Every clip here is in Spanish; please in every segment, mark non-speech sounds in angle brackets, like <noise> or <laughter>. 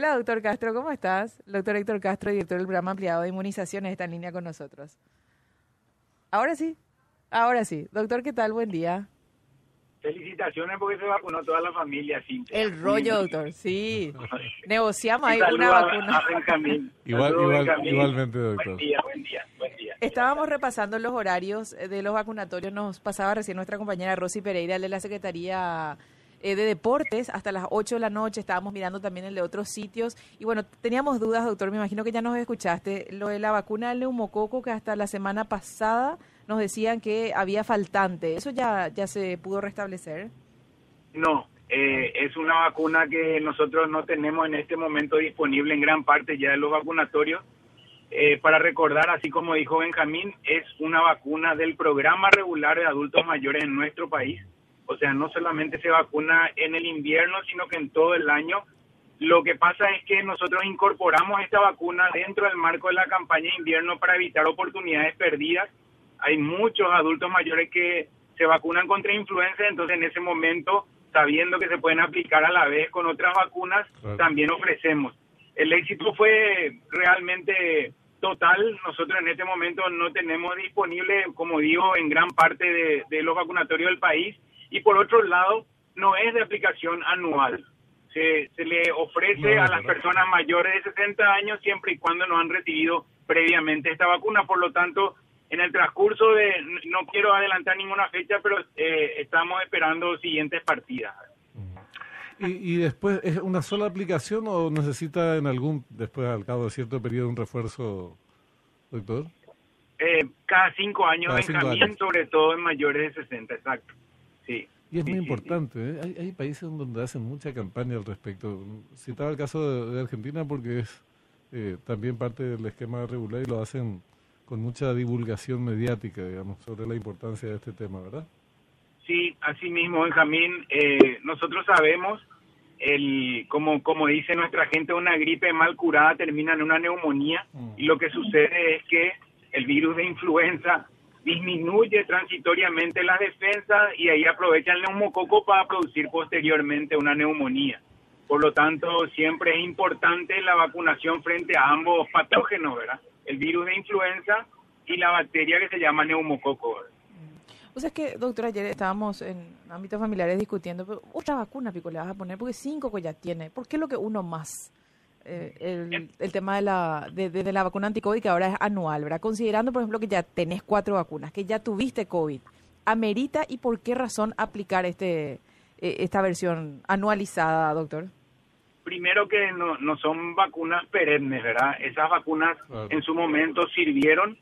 Hola, doctor Castro, ¿cómo estás? Doctor Héctor Castro, director del programa ampliado de inmunizaciones, está en línea con nosotros. Ahora sí, ahora sí. Doctor, ¿qué tal? Buen día. Felicitaciones porque se vacunó toda la familia. Sí. El rollo, doctor, sí. <laughs> Negociamos ahí una vacuna. a Benjamín. Igual- igual- igualmente, doctor. Buen día, buen día, buen día. Estábamos repasando los horarios eh, de los vacunatorios. Nos pasaba recién nuestra compañera Rosy Pereira, de la Secretaría eh, de Deportes, hasta las 8 de la noche. Estábamos mirando también el de otros sitios. Y bueno, teníamos dudas, doctor. Me imagino que ya nos escuchaste. Lo de la vacuna del neumococo, que hasta la semana pasada nos decían que había faltante. ¿Eso ya, ya se pudo restablecer? No, eh, es una vacuna que nosotros no tenemos en este momento disponible en gran parte ya de los vacunatorios. Eh, para recordar, así como dijo Benjamín, es una vacuna del programa regular de adultos mayores en nuestro país. O sea, no solamente se vacuna en el invierno, sino que en todo el año. Lo que pasa es que nosotros incorporamos esta vacuna dentro del marco de la campaña de invierno para evitar oportunidades perdidas. Hay muchos adultos mayores que se vacunan contra influenza, entonces en ese momento, sabiendo que se pueden aplicar a la vez con otras vacunas, Claro. también ofrecemos. El éxito fue realmente total. Nosotros en este momento no tenemos disponible, como digo, en gran parte de, de los vacunatorios del país. Y por otro lado, no es de aplicación anual. Se, se le ofrece No, a las personas mayores de 60 años siempre y cuando no han recibido previamente esta vacuna. Por lo tanto, en el transcurso de, no quiero adelantar ninguna fecha, pero eh, estamos esperando siguientes partidas. ¿Y, y después es una sola aplicación o necesita en algún, después al cabo de cierto periodo, un refuerzo, doctor? Eh, cada cinco años, Cada cinco años. sobre todo en mayores de 60, exacto. Sí. Y es Sí, muy sí, importante, ¿eh? hay, hay países donde hacen mucha campaña al respecto. Citaba el caso de, de Argentina porque es eh, también parte del esquema regular y lo hacen con mucha divulgación mediática, digamos, sobre la importancia de este tema, ¿verdad? Sí, así mismo, Benjamín. Eh, nosotros sabemos, el, como, como dice nuestra gente, una gripe mal curada termina en una neumonía. Mm. Y lo que sucede es que el virus de influenza disminuye transitoriamente las defensas y ahí aprovecha el neumococo para producir posteriormente una neumonía. Por lo tanto, siempre es importante la vacunación frente a ambos patógenos, ¿verdad? El virus de influenza y la bacteria que se llama neumococo. O sea, es que, doctor, ayer estábamos en ámbitos familiares discutiendo, pero otra vacuna, Pico, le vas a poner, porque cinco que ya tiene. ¿Por qué lo que uno más? Eh, el, el tema de la, de, de- de la vacuna anti-COVID, que ahora es anual, ¿verdad? Considerando, por ejemplo, que ya tenés cuatro vacunas, que ya tuviste COVID, ¿amerita y por qué razón aplicar este eh, esta versión anualizada, doctor? Primero que no, no son vacunas perennes, ¿verdad? Esas vacunas Claro. en su momento sirvieron.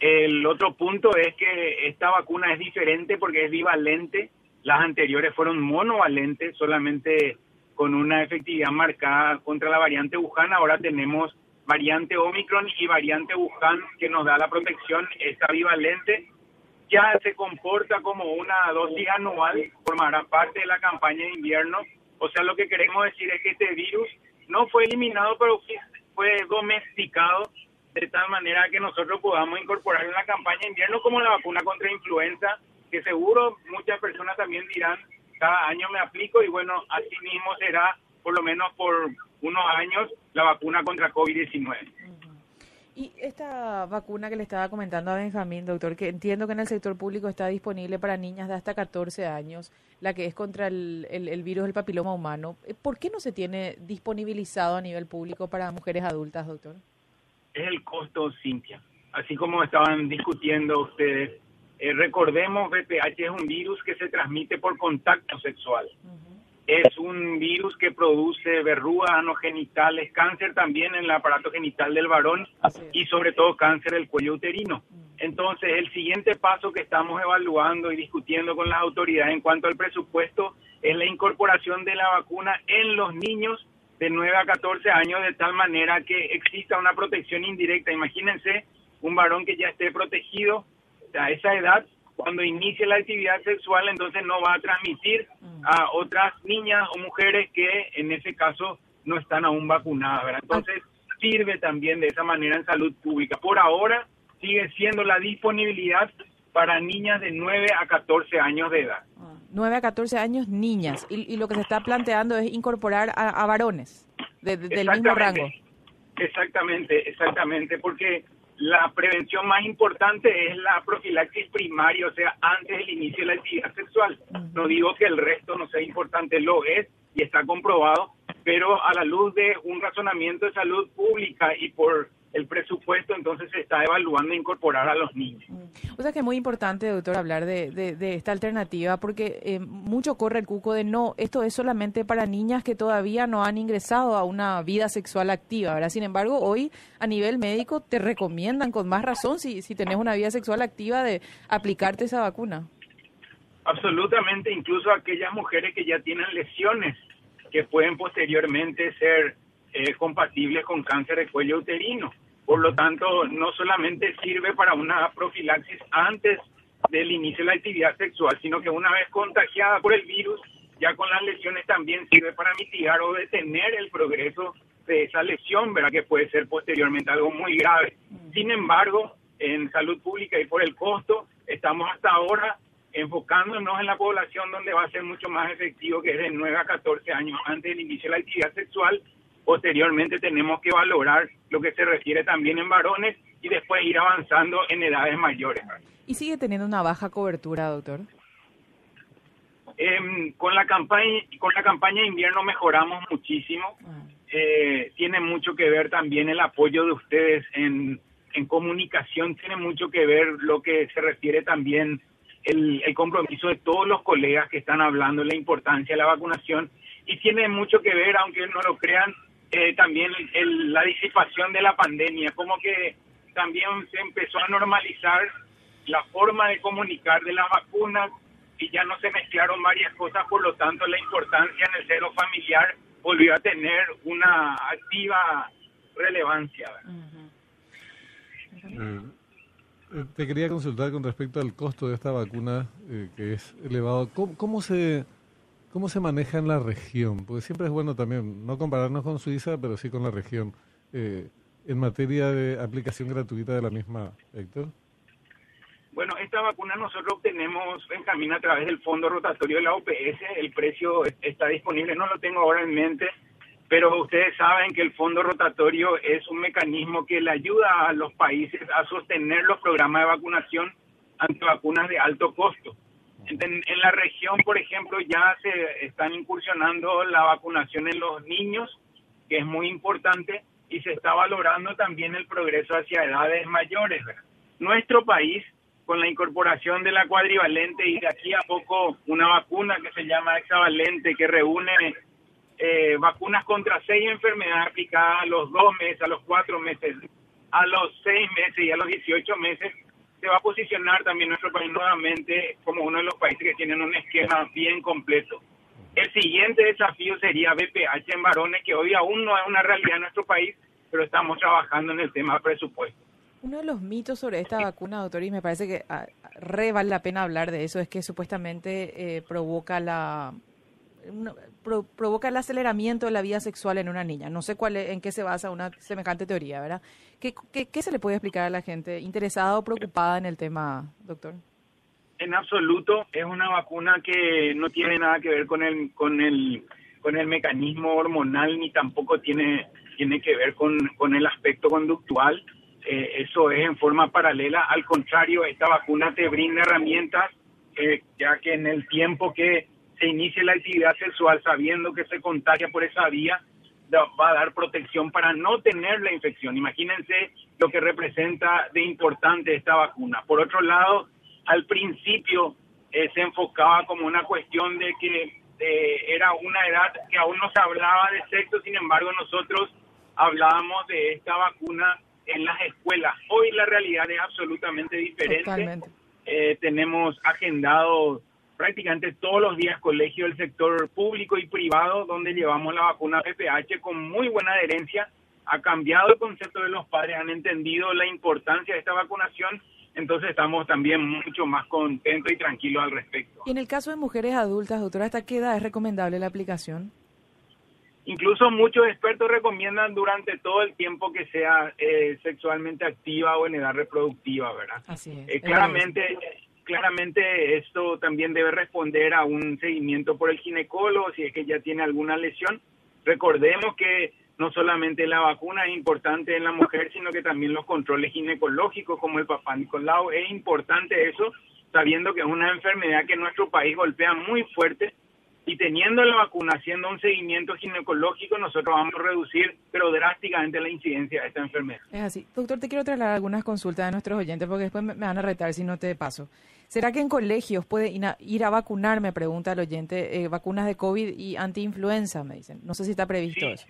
El otro punto es que esta vacuna es diferente porque es bivalente. Las anteriores fueron monovalentes, solamente con una efectividad marcada contra la variante Wuhan. Ahora tenemos variante Omicron y variante Wuhan que nos da la protección. Esta bivalente ya se comporta como una dosis anual, formará parte de la campaña de invierno. O sea, lo que queremos decir es que este virus no fue eliminado, pero fue- domesticado de tal manera que nosotros podamos incorporar en la campaña de invierno como la vacuna contra influenza, que seguro muchas personas también dirán, cada año me aplico y bueno, así mismo será por lo menos por unos años la vacuna contra COVID-19. Y esta vacuna que le estaba comentando a Benjamín, doctor, que entiendo que en el sector público está disponible para niñas de hasta 14 años, la que es contra el, el- el virus del papiloma humano, eh, ¿por qué no se tiene disponibilizado a nivel público para mujeres adultas, doctor? es el costo, Cintia. Así como estaban discutiendo ustedes, eh, recordemos, VPH es un virus que se transmite por contacto sexual. Es un virus que produce verrugas anogenitales, cáncer también en el aparato genital del varón y sobre todo cáncer del cuello uterino. Entonces, el siguiente paso que estamos evaluando y discutiendo con las autoridades en cuanto al presupuesto es la incorporación de la vacuna en los niños de 9 a 14 años de tal manera que exista una protección indirecta. Imagínense un varón que ya esté protegido a esa edad, cuando inicie la actividad sexual, entonces no va a transmitir a otras niñas o mujeres que en ese caso no están aún vacunadas. ¿verdad? Entonces sirve también de esa manera en salud pública. Por ahora sigue siendo la disponibilidad para niñas de 9 a 14 años de edad. 9 a 14 años, niñas. Y, y lo que se está planteando es incorporar a, a varones. del mismo rango. Exactamente, exactamente, porque la prevención más importante es la profilaxis primaria, o sea, antes del inicio de la actividad sexual. No digo que el resto no sea importante, lo es y está comprobado, pero a la luz de un razonamiento de salud pública y por el presupuesto, entonces se está evaluando incorporar a los niños. O sea que es muy importante, doctor, hablar de, de, esta alternativa, porque eh, mucho corre el cuco de no, esto es solamente para niñas que todavía no han ingresado a una vida sexual activa, ¿verdad? Sin embargo, hoy a nivel médico te recomiendan con más razón, si, si tenés una vida sexual activa, de aplicarte esa vacuna. Absolutamente, incluso aquellas mujeres que ya tienen lesiones que pueden posteriormente ser eh, compatibles con cáncer de cuello uterino. Por lo tanto, no solamente sirve para una profilaxis antes del inicio de la actividad sexual, sino que una vez contagiada por el virus, ya con las lesiones también sirve para mitigar o detener el progreso de esa lesión, ¿verdad? Que puede ser posteriormente algo muy grave. Sin embargo, en salud pública y por el costo, estamos hasta ahora enfocándonos en la población donde va a ser mucho más efectivo, que es de 9 a 14 años antes del inicio de la actividad sexual Posteriormente tenemos que valorar lo que se refiere también en varones y después ir avanzando en edades mayores. ¿Y sigue teniendo una baja cobertura, doctor? Em, con la campaña con la campaña de invierno mejoramos muchísimo. Ah. Eh, tiene mucho que ver también el apoyo de ustedes en, en comunicación, tiene mucho que ver lo que se refiere también el, el compromiso de todos los colegas que están hablando de la importancia de la vacunación y tiene mucho que ver, aunque no lo crean, eh, también la disipación de la pandemia, como que también se empezó a normalizar la forma de comunicar de las vacunas y ya no se mezclaron varias cosas, por lo tanto la importancia en el cero familiar volvió a tener una activa relevancia. Eh, eh, te quería consultar con respecto al costo de esta vacuna, que es elevado. ¿Cómo, se ¿Cómo se maneja en la región? Porque siempre es bueno también no compararnos con Suiza, pero sí con la región. Eh, en materia de aplicación gratuita de la misma, Héctor. Bueno, esta vacuna nosotros obtenemos en camino a través del fondo rotatorio de la OPS. El precio está disponible, no lo tengo ahora en mente, pero ustedes saben que el fondo rotatorio es un mecanismo que le ayuda a los países a sostener los programas de vacunación ante vacunas de alto costo. En, la región, por ejemplo, ya se están incursionando la vacunación en los niños, que es muy importante, y se está valorando también el progreso hacia edades mayores. Nuestro país, con la incorporación de la cuadrivalente y de aquí a poco una vacuna que se llama hexavalente, que reúne eh, vacunas contra seis enfermedades aplicadas a los dos meses, a los cuatro meses, a los seis meses y a los 18 meses, se va a posicionar también nuestro país nuevamente como uno de los países que tienen un esquema bien completo. El siguiente desafío sería BPH en varones, que hoy aún no es una realidad en nuestro país, pero estamos trabajando en el tema presupuesto. Uno de los mitos sobre esta vacuna, doctor, y me parece que ah, re vale la pena hablar de eso, es que supuestamente eh, provoca la provoca el aceleramiento de la vida sexual en una niña. No sé cuál en qué se basa una semejante teoría, ¿verdad? ¿Qué, ¿Qué, se le puede explicar a la gente interesada o preocupada en el tema, doctor? En absoluto, es una vacuna que no tiene nada que ver con el con el con el mecanismo hormonal ni tampoco tiene tiene que ver con, con el aspecto conductual. Eh, eso es en forma paralela. Al contrario, esta vacuna te brinda herramientas, eh, ya que en el tiempo que se inicie la actividad sexual sabiendo que se contagia por esa vía, va a dar protección para no tener la infección. Imagínense lo que representa de importante esta vacuna. Por otro lado, al principio eh, se enfocaba como una cuestión de que eh, era una edad que aún no se hablaba de sexo, sin embargo nosotros hablábamos de esta vacuna en las escuelas. Hoy la realidad es absolutamente diferente. Eh, tenemos agendado prácticamente todos los días colegios del sector público y privado donde llevamos la vacuna PPH con muy buena adherencia. Ha cambiado el concepto de los padres, han entendido la importancia de esta vacunación, entonces estamos también mucho más contentos y tranquilos al respecto. Y en el caso de mujeres adultas, doctora, ¿hasta qué edad es recomendable la aplicación? Incluso muchos expertos recomiendan durante todo el tiempo que sea eh, sexualmente activa o en edad reproductiva, ¿verdad? Así es. Eh, claramente, claramente esto también debe responder a un seguimiento por el ginecólogo si es que ya tiene alguna lesión. Recordemos que no solamente la vacuna es importante en la mujer, sino que también los controles ginecológicos como el papá Nicolau. Es importante eso, sabiendo que es una enfermedad que en nuestro país golpea muy fuerte y teniendo la vacuna, haciendo un seguimiento ginecológico, nosotros vamos a reducir, pero drásticamente, la incidencia de esta enfermedad. Es así. Doctor, te quiero trasladar algunas consultas de nuestros oyentes porque después me van a retar si no te paso. ¿Será que en colegios puede ir a vacunar, me pregunta el oyente, eh, vacunas de COVID y antiinfluenza, me dicen? No sé si está previsto eso.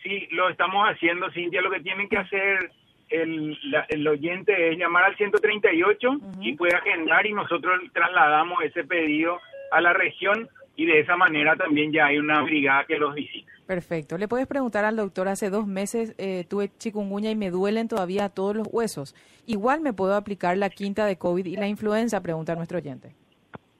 Sí, lo estamos haciendo, Cintia. Lo que tienen que hacer el, el oyente es llamar al 138 y puede agendar y nosotros trasladamos ese pedido a la región y de esa manera también ya hay una brigada que los visita. Perfecto. Le puedes preguntar al doctor, hace dos meses eh, tuve chikungunya y me duelen todavía todos los huesos. Igual me puedo aplicar la quinta de COVID y la influenza, pregunta nuestro oyente.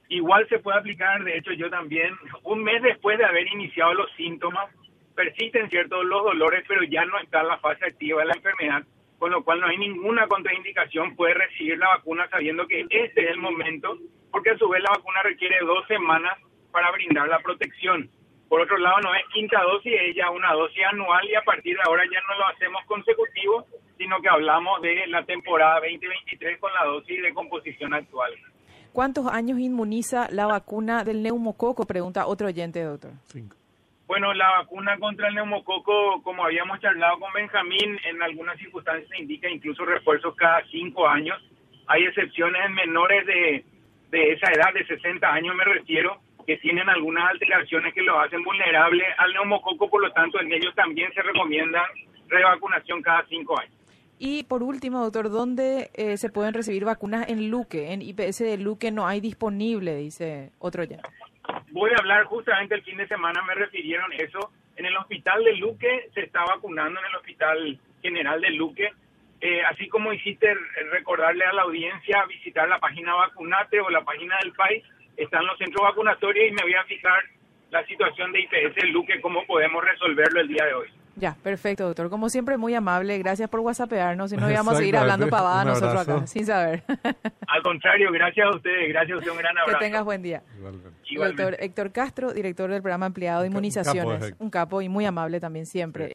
Igual se puede aplicar, de hecho yo también, un mes después de haber iniciado los síntomas, persisten ciertos los dolores, pero ya no está en la fase activa de la enfermedad, con lo cual no hay ninguna contraindicación, puede recibir la vacuna sabiendo que este es el momento, porque a su vez la vacuna requiere dos semanas para brindar la protección. Por otro lado, no es quinta dosis, es ya una dosis anual y a partir de ahora ya no lo hacemos consecutivo, sino que hablamos de la temporada 2023 con la dosis de composición actual. ¿Cuántos años inmuniza la vacuna del neumococo? Pregunta otro oyente, doctor. Bueno, la vacuna contra el neumococo, como habíamos charlado con Benjamín, en algunas circunstancias se indica incluso refuerzos cada cinco años. Hay excepciones en menores de, de esa edad, de 60 años me refiero, que tienen algunas alteraciones que lo hacen vulnerable al neumococo, por lo tanto en ellos también se recomienda revacunación cada cinco años. Y por último, doctor, ¿dónde eh, se pueden recibir vacunas en Luque? En IPS de Luque no hay disponible, dice otro ya. Voy a hablar justamente el fin de semana, me refirieron eso. En el hospital de Luque se está vacunando, en el hospital general de Luque. Eh, así como hiciste recordarle a la audiencia visitar la página Vacunate o la página del país, están los centros vacunatorios y me voy a fijar la situación de IPS Luque, cómo podemos resolverlo el día de hoy. Ya, perfecto, doctor. Como siempre, muy amable. Gracias por whatsappearnos y no íbamos a seguir hablando pavada nosotros acá, sin saber. <laughs> Al contrario, gracias a ustedes. Gracias a usted. Un gran abrazo. Que tengas buen día. Doctor Héctor Castro, director del programa Ampliado de Inmunizaciones. Un capo y muy amable también siempre.